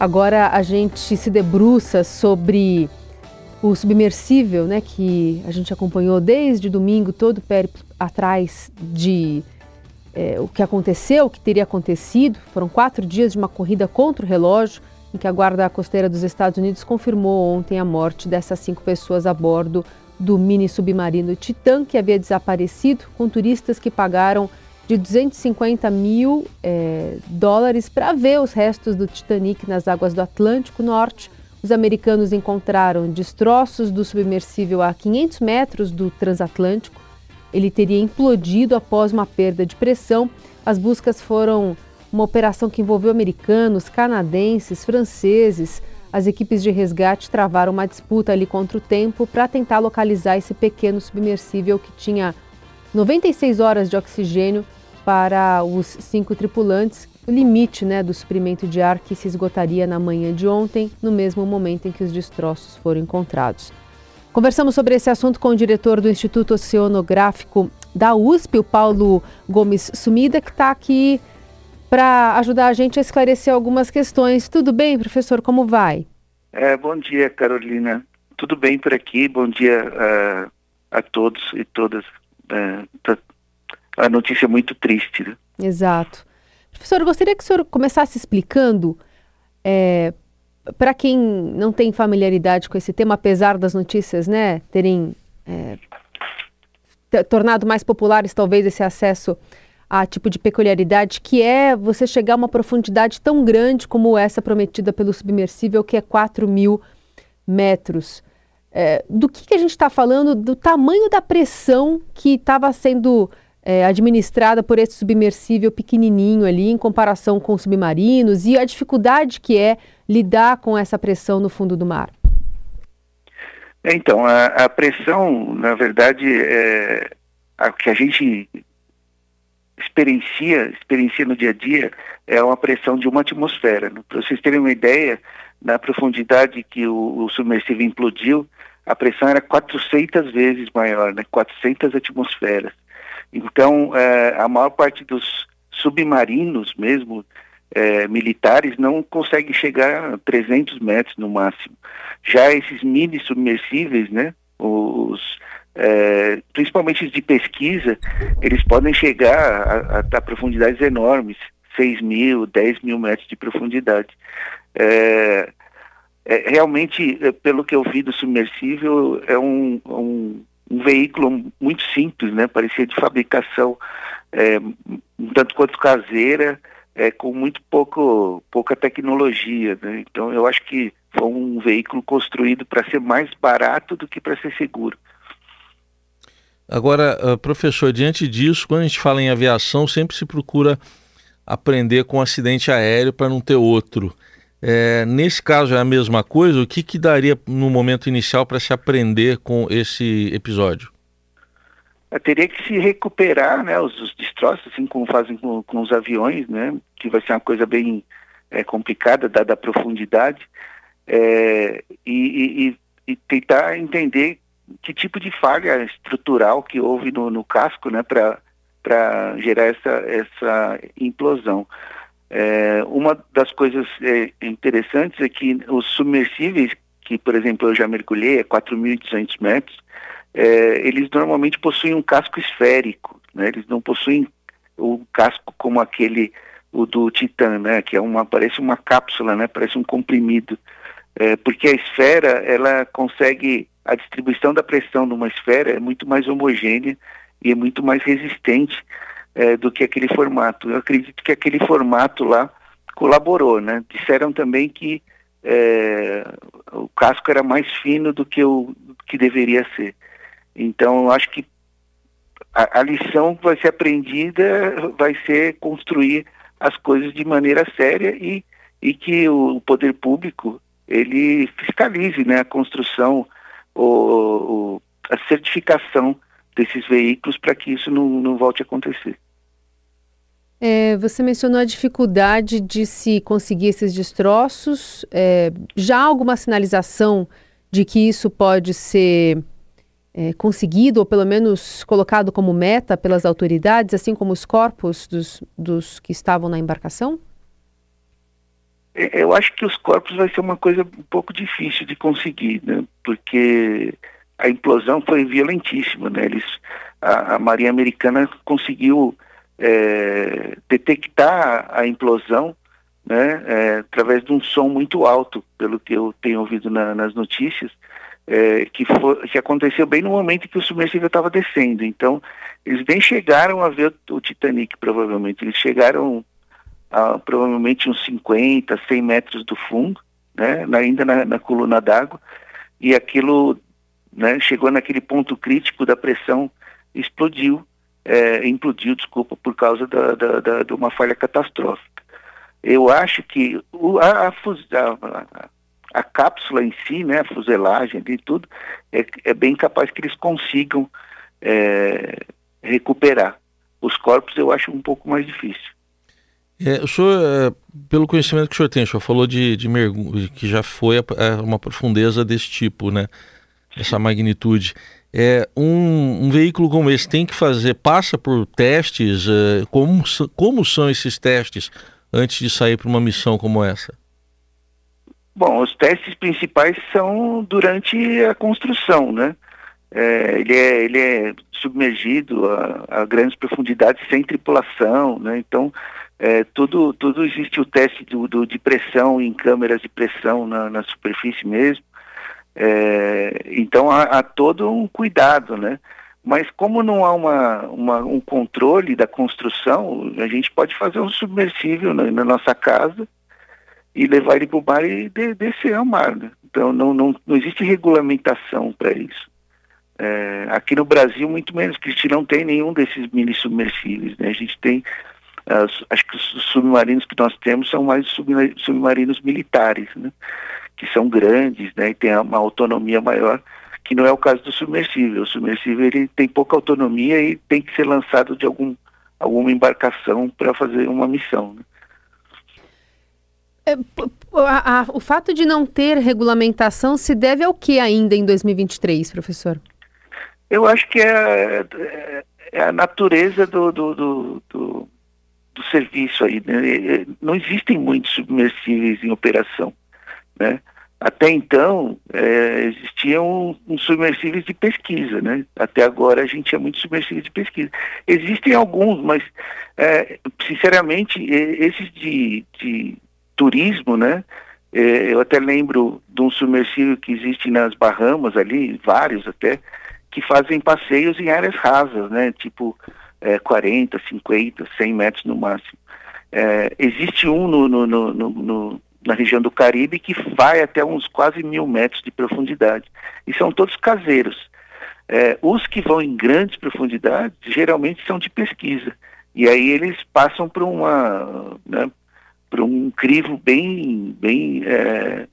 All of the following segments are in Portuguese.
Agora a gente se debruça sobre o submersível, né, que a gente acompanhou desde domingo todo périplo atrás de é, o que aconteceu, o que teria acontecido. Foram quatro dias de uma corrida contra o relógio, em que a Guarda Costeira dos Estados Unidos confirmou ontem a morte dessas cinco pessoas a bordo do mini submarino Titan, que havia desaparecido, com turistas que pagaram de 250 mil é, dólares para ver os restos do Titanic nas águas do Atlântico Norte. Os americanos encontraram destroços do submersível a 500 metros do transatlântico. Ele teria implodido após uma perda de pressão. As buscas foram uma operação que envolveu americanos, canadenses, franceses. As equipes de resgate travaram uma disputa ali contra o tempo para tentar localizar esse pequeno submersível que tinha 96 horas de oxigênio para os cinco tripulantes, o limite né, do suprimento de ar que se esgotaria na manhã de ontem, no mesmo momento em que os destroços foram encontrados. Conversamos sobre esse assunto com o diretor do Instituto Oceanográfico da USP, o Paulo Gomes Sumida, que está aqui para ajudar a gente a esclarecer algumas questões. Tudo bem, professor? Como vai? É, bom dia, Carolina. Tudo bem por aqui? Bom dia uh, a todos e todas. Uh, a notícia é muito triste. Né? Exato. Professor, eu gostaria que o senhor começasse explicando, é, para quem não tem familiaridade com esse tema, apesar das notícias né, terem é, tornado mais populares talvez esse acesso a tipo de peculiaridade, que é você chegar a uma profundidade tão grande como essa prometida pelo submersível, que é 4 mil metros. É, do que, que a gente está falando? Do tamanho da pressão que estava sendo é, administrada por esse submersível pequenininho ali, em comparação com submarinos, e a dificuldade que é lidar com essa pressão no fundo do mar? Então, a, a pressão, na verdade, é, a que a gente experiencia, experiencia no dia a dia, é uma pressão de uma atmosfera. Né? Para vocês terem uma ideia, na profundidade que o, o submersível implodiu, a pressão era 400 vezes maior, né? 400 atmosferas. Então, é, a maior parte dos submarinos mesmo, é, militares, não consegue chegar a 300 metros no máximo. Já esses mini submersíveis, né, os, é, principalmente de pesquisa, eles podem chegar a, a, a, profundidades enormes, 6 mil, 10 mil metros de profundidade. É, é, realmente, é, pelo que eu vi do submersível, é um, um um veículo muito simples, né? Parecia de fabricação é, um tanto quanto caseira, é, com muito pouco, pouca tecnologia, né? Então eu acho que foi um veículo construído para ser mais barato do que para ser seguro. Agora, ah, professor, diante disso, quando a gente fala em aviação, sempre se procura aprender com um acidente aéreo para não ter outro. É, nesse caso é a mesma coisa? O que, que daria no momento inicial para se aprender com esse episódio? Eu teria que se recuperar né, os, os destroços, assim como fazem com, com, os aviões, né, que vai ser uma coisa bem é, complicada, dada a profundidade, é, e, e, e, tentar entender que tipo de falha estrutural que houve no, no casco né, para gerar essa, essa implosão. É, uma das coisas é, interessantes é que os submersíveis, que por exemplo eu já mergulhei a 4.200 metros, é, eles normalmente possuem um casco esférico, né? eles não possuem o casco como aquele o do Titan, né? que é uma, parece uma cápsula, né? parece um comprimido, é, porque a esfera ela consegue, a distribuição da pressão numa esfera é muito mais homogênea e é muito mais resistente é, do que aquele formato. Eu acredito que aquele formato lá colaborou, né? Disseram também que é, o casco era mais fino do que o que deveria ser. Então, acho que a, a, lição que vai ser aprendida vai ser construir as coisas de maneira séria e, e que o, o poder público ele fiscalize né, a construção, o, o a certificação desses veículos para que isso não, não volte a acontecer. É, você mencionou a dificuldade de se conseguir esses destroços. É, já há alguma sinalização de que isso pode ser é, conseguido, ou pelo menos colocado como meta pelas autoridades, assim como os corpos dos, dos que estavam na embarcação? É, eu acho que os corpos vai ser uma coisa um pouco difícil de conseguir, né? Porque a implosão foi violentíssima, né? Eles, a, a Marinha Americana conseguiu é, detectar a implosão né, é, através de um som muito alto, pelo que eu tenho ouvido na, nas notícias, é, que, foi, que aconteceu bem no momento em que o submersível estava descendo. Então, eles nem chegaram a ver o, o Titanic, provavelmente. Eles chegaram a provavelmente uns 50, 100 metros do fundo, né, ainda na, na coluna d'água, e aquilo né, chegou naquele ponto crítico da pressão, explodiu, é, implodiu, desculpa, por causa da, da, da, de uma falha catastrófica. Eu acho que o, a, a, a, cápsula em si, né, a fuselagem e tudo, é, é, bem capaz que eles consigam é, recuperar. Os corpos eu acho um pouco mais difícil. É, o senhor, é, pelo conhecimento que o senhor tem, o senhor falou de, de mergulho, que já foi a uma profundeza desse tipo, né? Essa magnitude. É, um, um, veículo como esse tem que fazer, passa por testes, é, como, como são esses testes antes de sair para uma missão como essa? Bom, os testes principais são durante a construção, né? É, ele, é, ele é submergido a, a, grandes profundidades sem tripulação, né? Então, é, tudo, tudo existe o teste do, do, de pressão em câmeras de pressão na, na superfície mesmo. É, então há, há, todo um cuidado, né? Mas como não há uma, uma, um controle da construção, a gente pode fazer um submersível na, na nossa casa e levar ele para o mar e de, descer ao mar. Né? Então não, não, não existe regulamentação para isso. É, aqui no Brasil, muito menos, que a gente não tem nenhum desses mini submersíveis. Né? A gente tem acho que os submarinos que nós temos são mais submarinos militares, né? Que são grandes né? e têm uma autonomia maior, que não é o caso do submersível. O submersível ele tem pouca autonomia e tem que ser lançado de algum, alguma embarcação para fazer uma missão. Né? É, a, a, o fato de não ter regulamentação se deve ao que ainda em 2023, professor? Eu acho que é, é, é a natureza do, do, do, do do serviço aí. Né? Não existem muitos submersíveis em operação. Né? Até então, é, existiam uns submersíveis de pesquisa, né? Até agora a gente tinha muitos submersíveis de pesquisa. Existem alguns, mas, é, sinceramente, esses de, de turismo, né? É, eu até lembro de um submersível que existe nas Bahamas ali, vários até, que fazem passeios em áreas rasas, né? Tipo, é, 40, 50, 100 metros no máximo. É, existe um no, no, no, no, na região do Caribe que vai até uns quase mil metros de profundidade. E são todos caseiros. É, os que vão em grandes profundidades geralmente são de pesquisa. E aí eles passam por uma. Né, por um crivo bem, bem é,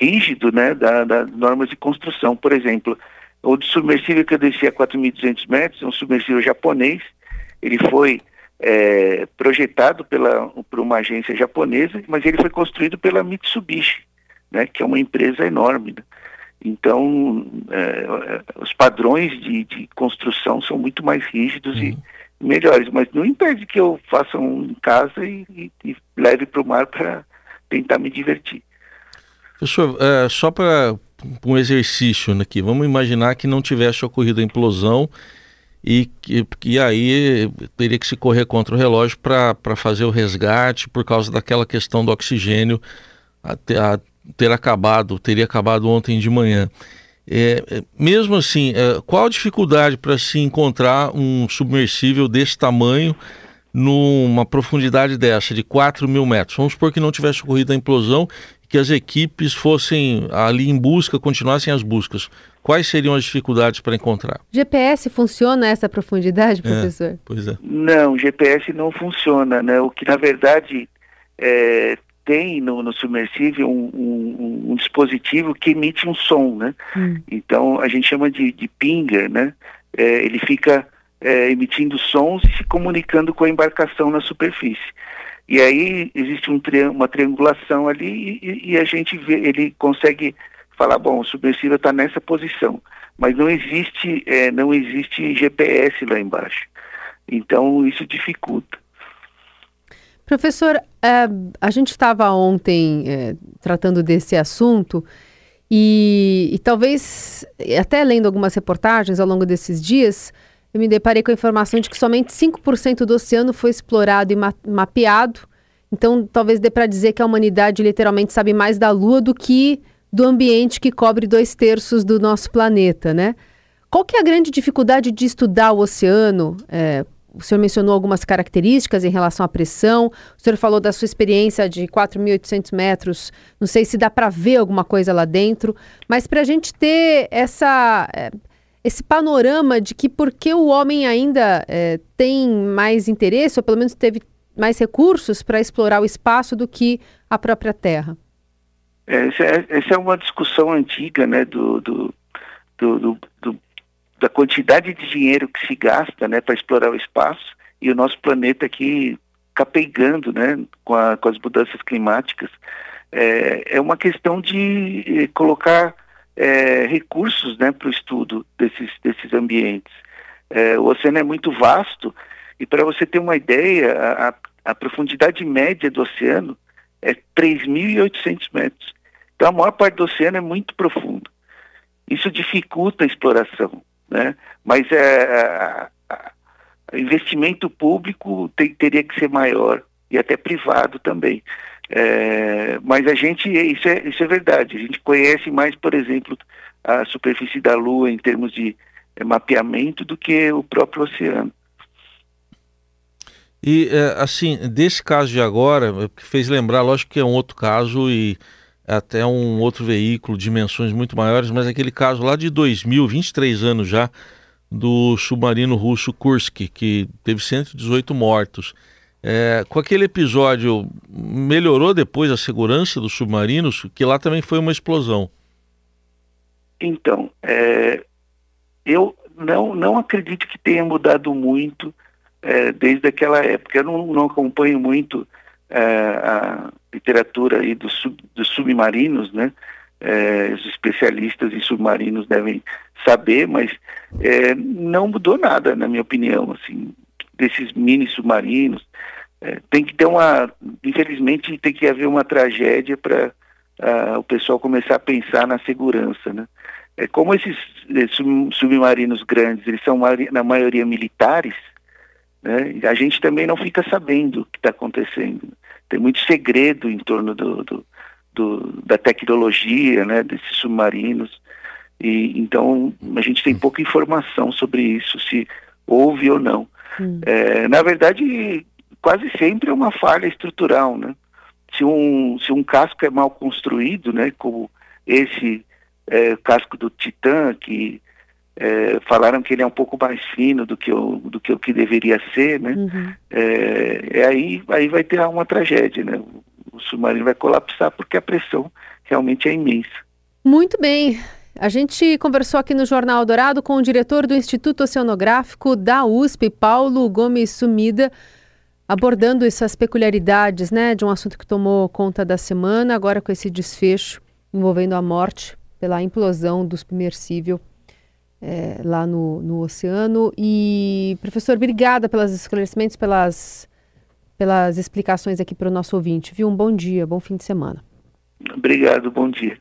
rígido né, das da normas de construção. Por exemplo, o submersível que eu desci a 4.200 metros, é um submersível japonês. Ele foi é, projetado pela, por uma agência japonesa, mas ele foi construído pela Mitsubishi, né, que é uma empresa enorme. Né? Então, é, os padrões de, de, construção são muito mais rígidos uhum. e melhores, mas não impede que eu faça um em casa e, e, e leve para o mar para tentar me divertir. Professor, é, só para um exercício aqui. Vamos imaginar que não tivesse ocorrido a implosão e que e aí teria que se correr contra o relógio para fazer o resgate por causa daquela questão do oxigênio a, a ter acabado, teria acabado ontem de manhã. É, é mesmo assim, é, qual a dificuldade para se encontrar um submersível desse tamanho numa profundidade dessa, de 4 mil metros? Vamos supor que não tivesse ocorrido a implosão que as equipes fossem ali em busca, continuassem as buscas. Quais seriam as dificuldades para encontrar? GPS funciona a essa profundidade, é, professor? É, pois é. Não, GPS não funciona, né? O que na verdade é, tem no, no submersível um, um, um, dispositivo que emite um som, né? Hum. Então a gente chama de, de pinger, né? É, ele fica é, emitindo sons e se comunicando com a embarcação na superfície. E aí existe um tri uma triangulação ali e, e, a gente vê, ele consegue falar, bom, o submersível está nessa posição, mas não existe, é, não existe GPS lá embaixo. Então isso dificulta. Professor, é, a gente estava ontem é, tratando desse assunto e, e, talvez, até lendo algumas reportagens ao longo desses dias, eu me deparei com a informação de que somente 5% do oceano foi explorado e ma mapeado. Então, talvez dê para dizer que a humanidade literalmente sabe mais da Lua do que do ambiente que cobre dois terços do nosso planeta, né? Qual que é a grande dificuldade de estudar o oceano? É, o senhor mencionou algumas características em relação à pressão. O senhor falou da sua experiência de 4.800 metros. Não sei se dá para ver alguma coisa lá dentro, mas para a gente ter essa, é, esse panorama de que porque o homem ainda é, tem mais interesse, ou pelo menos teve mais recursos para explorar o espaço do que a própria Terra. Essa, é, é uma discussão antiga, né, do, do, do, do da quantidade de dinheiro que se gasta né, para explorar o espaço e o nosso planeta aqui capengando né, com, a, com as mudanças climáticas. É, é uma questão de eh, colocar é, recursos né, para o estudo desses, desses ambientes. É, o oceano é muito vasto e para você ter uma ideia, a, a profundidade média do oceano é 3.800 metros. Então a maior parte do oceano é muito profundo. Isso dificulta a exploração né? Mas é, investimento público tem, teria que ser maior e até privado também. É, mas a gente, isso é, isso é verdade, a gente conhece mais, por exemplo, a superfície da Lua em termos de é, mapeamento do que o próprio oceano. E, é, assim, desse caso de agora, que fez lembrar, lógico que é um outro caso e até um outro veículo, dimensões muito maiores, mas aquele caso lá de 2000, 23 anos já, do submarino russo Kursk, que teve 118 mortos. É, com aquele episódio, melhorou depois a segurança dos submarinos, que lá também foi uma explosão. Então, é, eu não, não acredito que tenha mudado muito é, desde aquela época. Eu não, não acompanho muito a literatura aí dos, sub, dos submarinos, né? É, os especialistas em submarinos devem saber, mas é, não mudou nada, na minha opinião, assim, desses mini submarinos. É, tem que ter uma, infelizmente, tem que haver uma tragédia para uh, o pessoal começar a pensar na segurança, né? É, como esses submarinos grandes, eles são na maioria militares, né? A gente também não fica sabendo o que está acontecendo. Tem muito segredo em torno do, do, do, da tecnologia, né, desses submarinos. E, então, a gente tem pouca informação sobre isso, se houve ou não. Hum. É, na verdade, quase sempre é uma falha estrutural. Né? Se, um, se um casco é mal construído, né, como esse é, casco do Titã, que é, falaram que ele é um pouco mais fino do que o, do que, o que deveria ser, né? Uhum. É, aí, aí vai ter uma tragédia, né? O submarino vai colapsar porque a pressão realmente é imensa. Muito bem. A gente conversou aqui no Jornal Dourado com o diretor do Instituto Oceanográfico da USP, Paulo Gomes Sumida, abordando essas peculiaridades, né, de um assunto que tomou conta da semana, agora com esse desfecho envolvendo a morte pela implosão do submersível é, lá no, no oceano. E, professor, obrigada pelos esclarecimentos, pelas, pelas explicações aqui para o nosso ouvinte. Viu? Um bom dia, bom fim de semana. Obrigado, bom dia.